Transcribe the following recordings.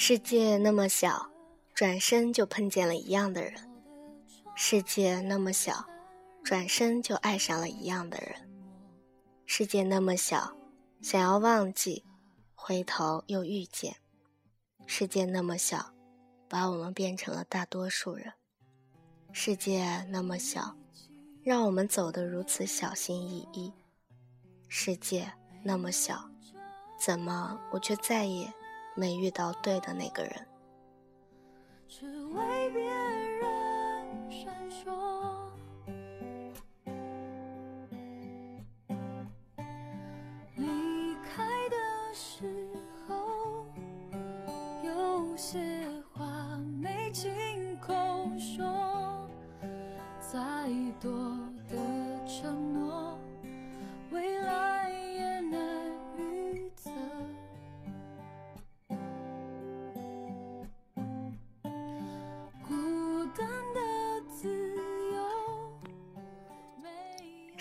世界那么小，转身就碰见了一样的人；世界那么小，转身就爱上了一样的人；世界那么小，想要忘记，回头又遇见；世界那么小，把我们变成了大多数人；世界那么小，让我们走得如此小心翼翼；世界那么小。怎么，我却再也没遇到对的那个人？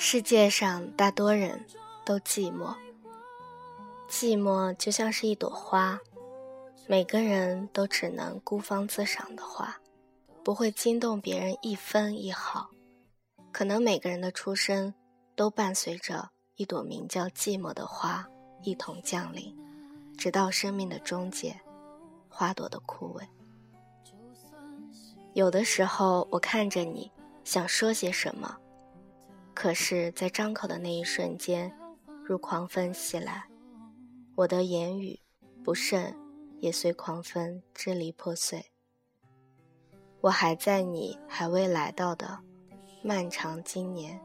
世界上大多人都寂寞，寂寞就像是一朵花，每个人都只能孤芳自赏的花，不会惊动别人一分一毫。可能每个人的出生都伴随着一朵名叫寂寞的花一同降临，直到生命的终结，花朵的枯萎。有的时候，我看着你，想说些什么。可是，在张口的那一瞬间，如狂风袭来，我的言语不慎也随狂风支离破碎。我还在你还未来到的漫长今年，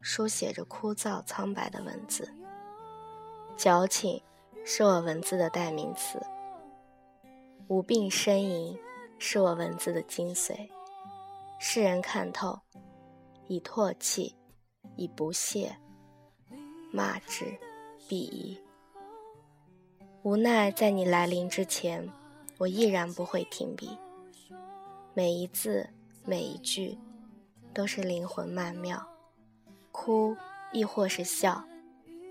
书写着枯燥苍白的文字。矫情是我文字的代名词，无病呻吟是我文字的精髓。世人看透，已唾弃。以不屑骂之，鄙夷。无奈在你来临之前，我依然不会停笔。每一字，每一句，都是灵魂曼妙。哭亦或是笑，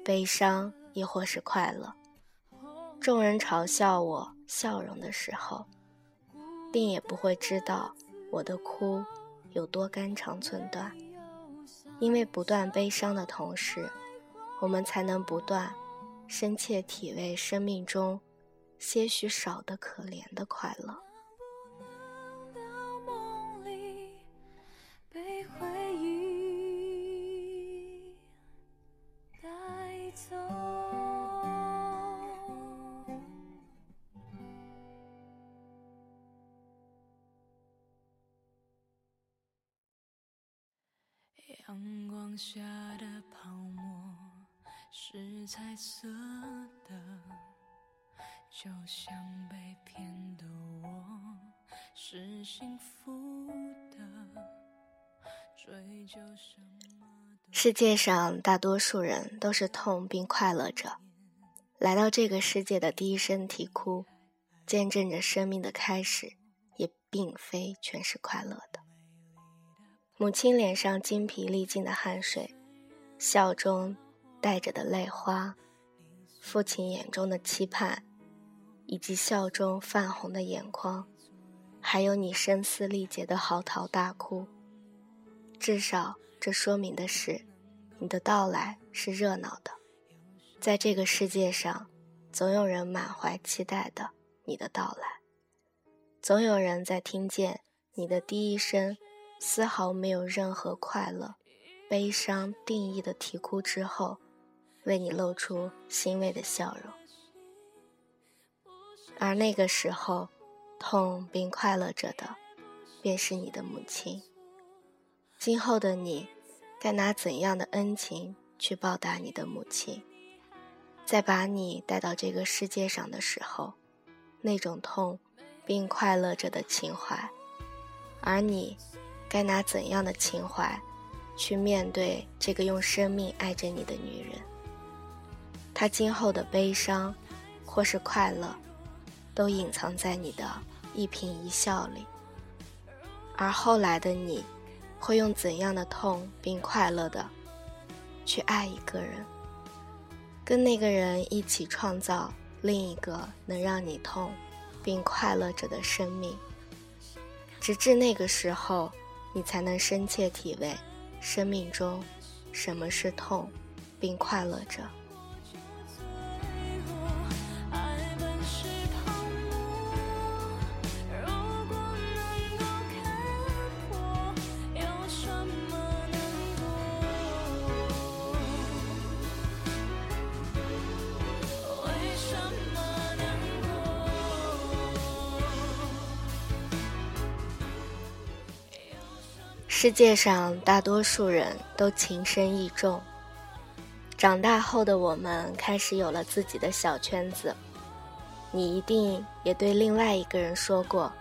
悲伤亦或是快乐。众人嘲笑我笑容的时候，定也不会知道我的哭有多肝肠寸断。因为不断悲伤的同时，我们才能不断深切体味生命中些许少的可怜的快乐。阳光下的泡沫是彩色的，就像被骗的我是幸福的。追究什么？世界上大多数人都是痛并快乐着，来到这个世界的第一声啼哭，见证着生命的开始，也并非全是快乐的。母亲脸上精疲力尽的汗水，笑中带着的泪花，父亲眼中的期盼，以及笑中泛红的眼眶，还有你声嘶力竭的嚎啕大哭。至少，这说明的是，你的到来是热闹的。在这个世界上，总有人满怀期待的你的到来，总有人在听见你的第一声。丝毫没有任何快乐、悲伤定义的啼哭之后，为你露出欣慰的笑容。而那个时候，痛并快乐着的，便是你的母亲。今后的你，该拿怎样的恩情去报答你的母亲？在把你带到这个世界上的时候，那种痛并快乐着的情怀，而你。该拿怎样的情怀，去面对这个用生命爱着你的女人？她今后的悲伤，或是快乐，都隐藏在你的一颦一笑里。而后来的你，会用怎样的痛并快乐的，去爱一个人，跟那个人一起创造另一个能让你痛，并快乐着的生命。直至那个时候，你才能深切体味生命中什么是痛，并快乐着。世界上大多数人都情深意重。长大后的我们开始有了自己的小圈子。你一定也对另外一个人说过：“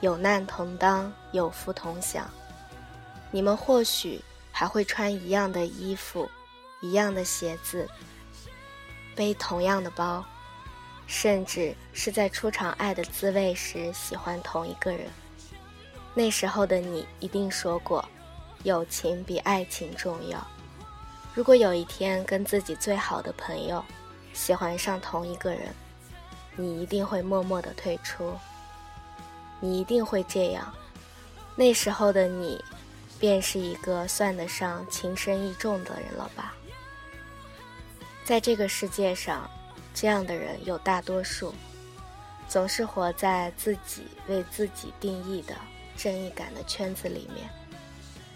有难同当，有福同享。”你们或许还会穿一样的衣服，一样的鞋子，背同样的包，甚至是在初尝爱的滋味时喜欢同一个人。那时候的你一定说过，友情比爱情重要。如果有一天跟自己最好的朋友喜欢上同一个人，你一定会默默的退出。你一定会这样。那时候的你，便是一个算得上情深意重的人了吧？在这个世界上，这样的人有大多数，总是活在自己为自己定义的。正义感的圈子里面，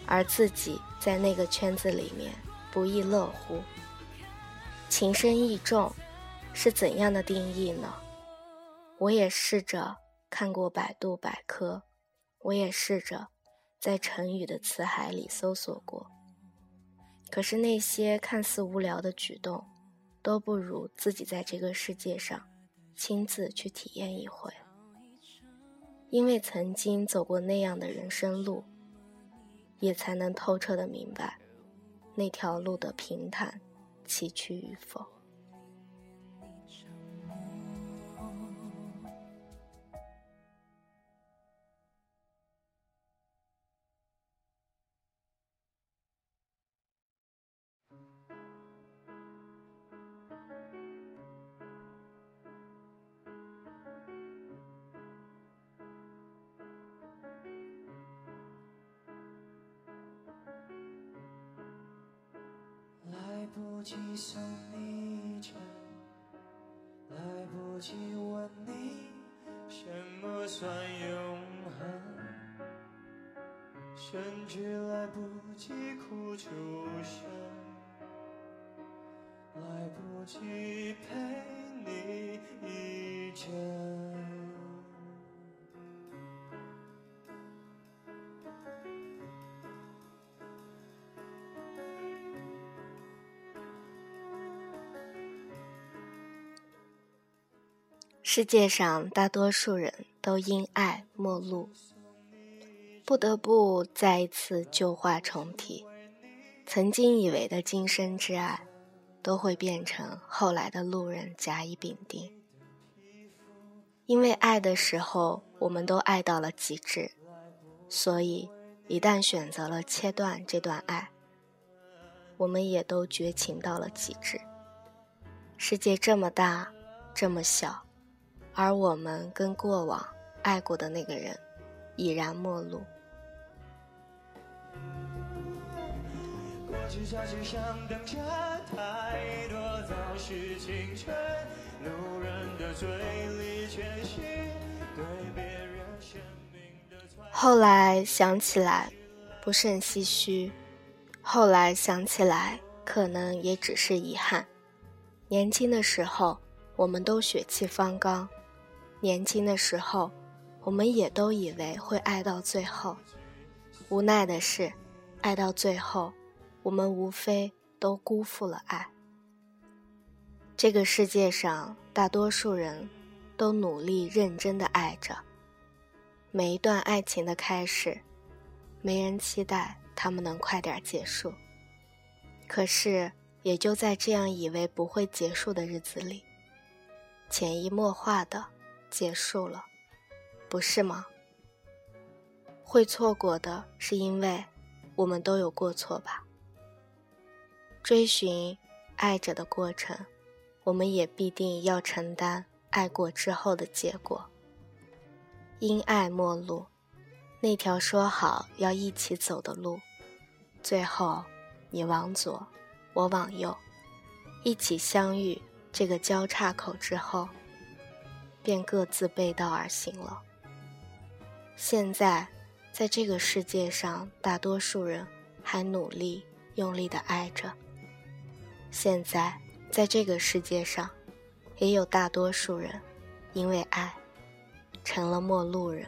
而自己在那个圈子里面不亦乐乎。情深意重是怎样的定义呢？我也试着看过百度百科，我也试着在成语的词海里搜索过。可是那些看似无聊的举动，都不如自己在这个世界上亲自去体验一回。因为曾经走过那样的人生路，也才能透彻的明白，那条路的平坦、崎岖与否。忘记问你什么算永恒，甚至来不及哭出声，来不及陪你一程。世界上大多数人都因爱陌路，不得不再一次旧话重提。曾经以为的今生之爱，都会变成后来的路人甲乙丙丁。因为爱的时候，我们都爱到了极致，所以一旦选择了切断这段爱，我们也都绝情到了极致。世界这么大，这么小。而我们跟过往爱过的那个人已然陌路。后来想起来，不胜唏嘘；后来想起来，可能也只是遗憾。年轻的时候，我们都血气方刚。年轻的时候，我们也都以为会爱到最后。无奈的是，爱到最后，我们无非都辜负了爱。这个世界上，大多数人都努力认真的爱着。每一段爱情的开始，没人期待他们能快点结束。可是，也就在这样以为不会结束的日子里，潜移默化的。结束了，不是吗？会错过的是因为我们都有过错吧。追寻爱着的过程，我们也必定要承担爱过之后的结果。因爱陌路，那条说好要一起走的路，最后你往左，我往右，一起相遇这个交叉口之后，便各自背道而行了。现在，在这个世界上，大多数人还努力用力的爱着。现在，在这个世界上，也有大多数人因为爱。成了陌路人。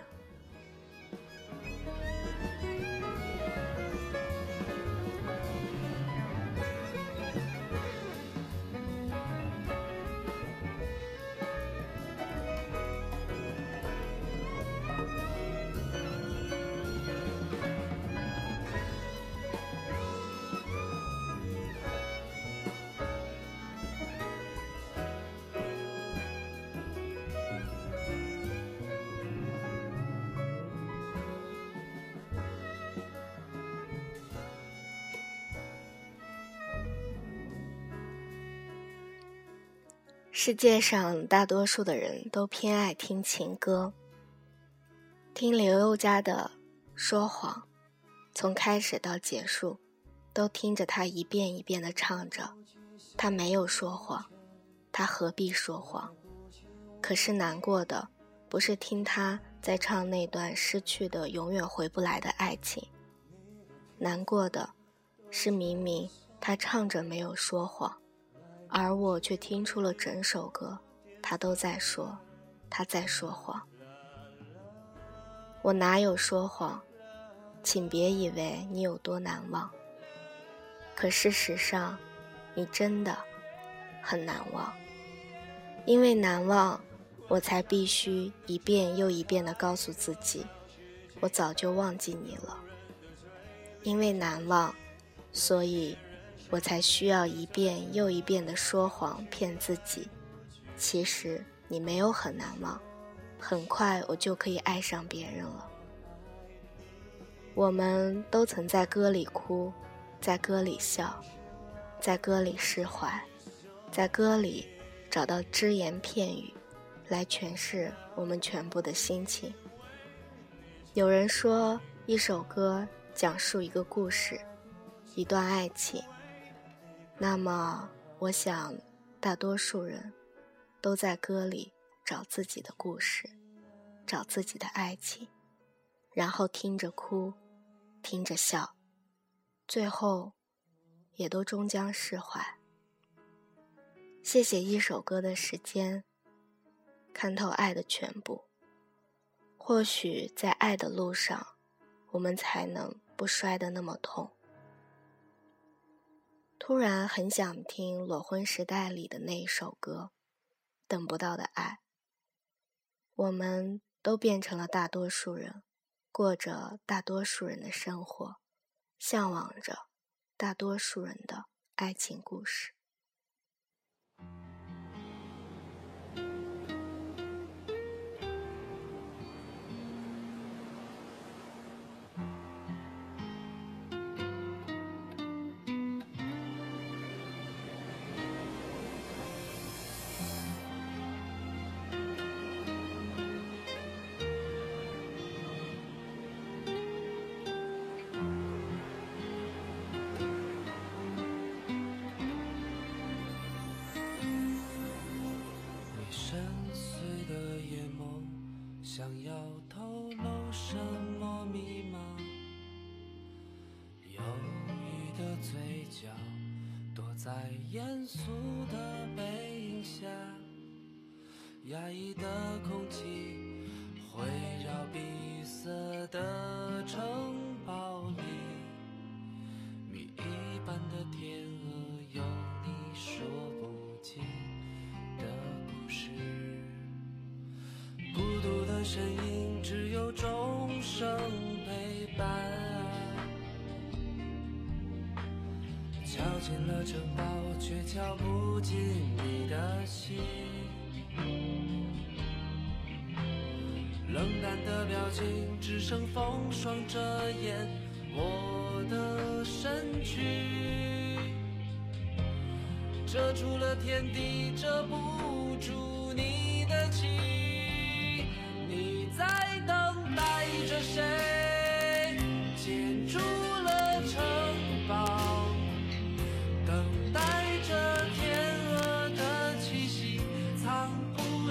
世界上大多数的人都偏爱听情歌，听刘宥嘉的说谎，从开始到结束，都听着他一遍一遍的唱着，他没有说谎，他何必说谎？可是难过的不是听他在唱那段失去的、永远回不来的爱情，难过的是明明他唱着没有说谎。而我却听出了整首歌，他都在说，他在说谎。我哪有说谎？请别以为你有多难忘。可事实上，你真的很难忘。因为难忘，我才必须一遍又一遍地告诉自己，我早就忘记你了。因为难忘，所以。我才需要一遍又一遍的说谎骗自己，其实你没有很难忘，很快我就可以爱上别人了。我们都曾在歌里哭，在歌里笑，在歌里释怀，在歌里找到只言片语，来诠释我们全部的心情。有人说，一首歌讲述一个故事，一段爱情。那么，我想，大多数人都在歌里找自己的故事，找自己的爱情，然后听着哭，听着笑，最后也都终将释怀。谢谢一首歌的时间，看透爱的全部。或许在爱的路上，我们才能不摔得那么痛。突然很想听《裸婚时代》里的那一首歌，《等不到的爱》。我们都变成了大多数人，过着大多数人的生活，向往着大多数人的爱情故事。在严肃的背影下，压抑的空气围绕闭塞的城敲进了城堡，却敲不进你的心。冷淡的表情，只剩风霜遮掩我的身躯，遮住了天地，遮不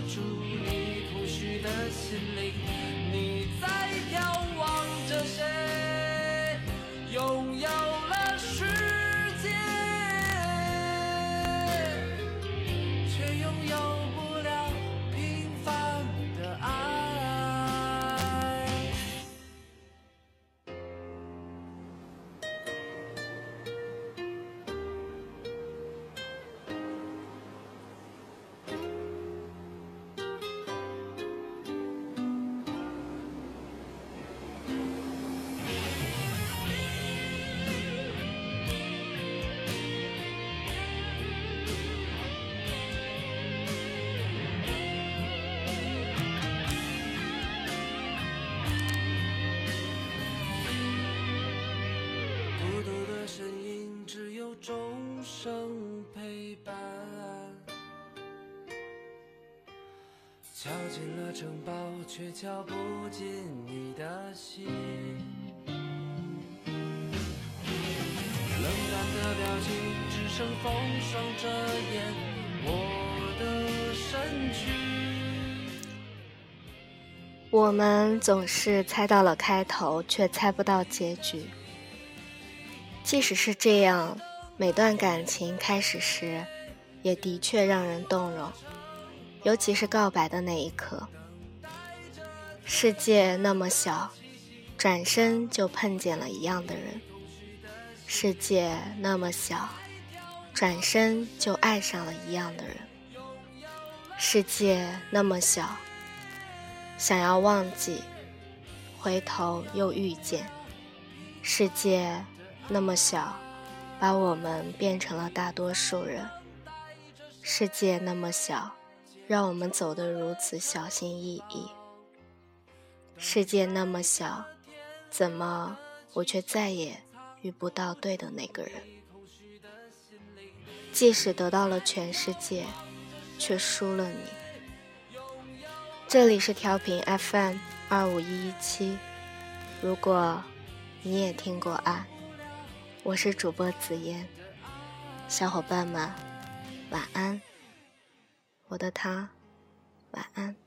住你空虚的心灵你在眺望着谁拥有敲进了城堡，却敲不进你的心。冷淡的表情，只剩风霜遮掩我的身躯。我们总是猜到了开头，却猜不到结局。即使是这样，每段感情开始时，也的确让人动容，尤其是告白的那一刻。世界那么小，转身就碰见了一样的人；世界那么小，转身就爱上了一样的人；世界那么小，想要忘记，回头又遇见；世界。那么小，把我们变成了大多数人。世界那么小，让我们走得如此小心翼翼。世界那么小，怎么我却再也遇不到对的那个人？即使得到了全世界，却输了你。这里是调频 FM 二五一一七，如果你也听过爱。我是主播紫嫣，小伙伴们，晚安。我的他，晚安。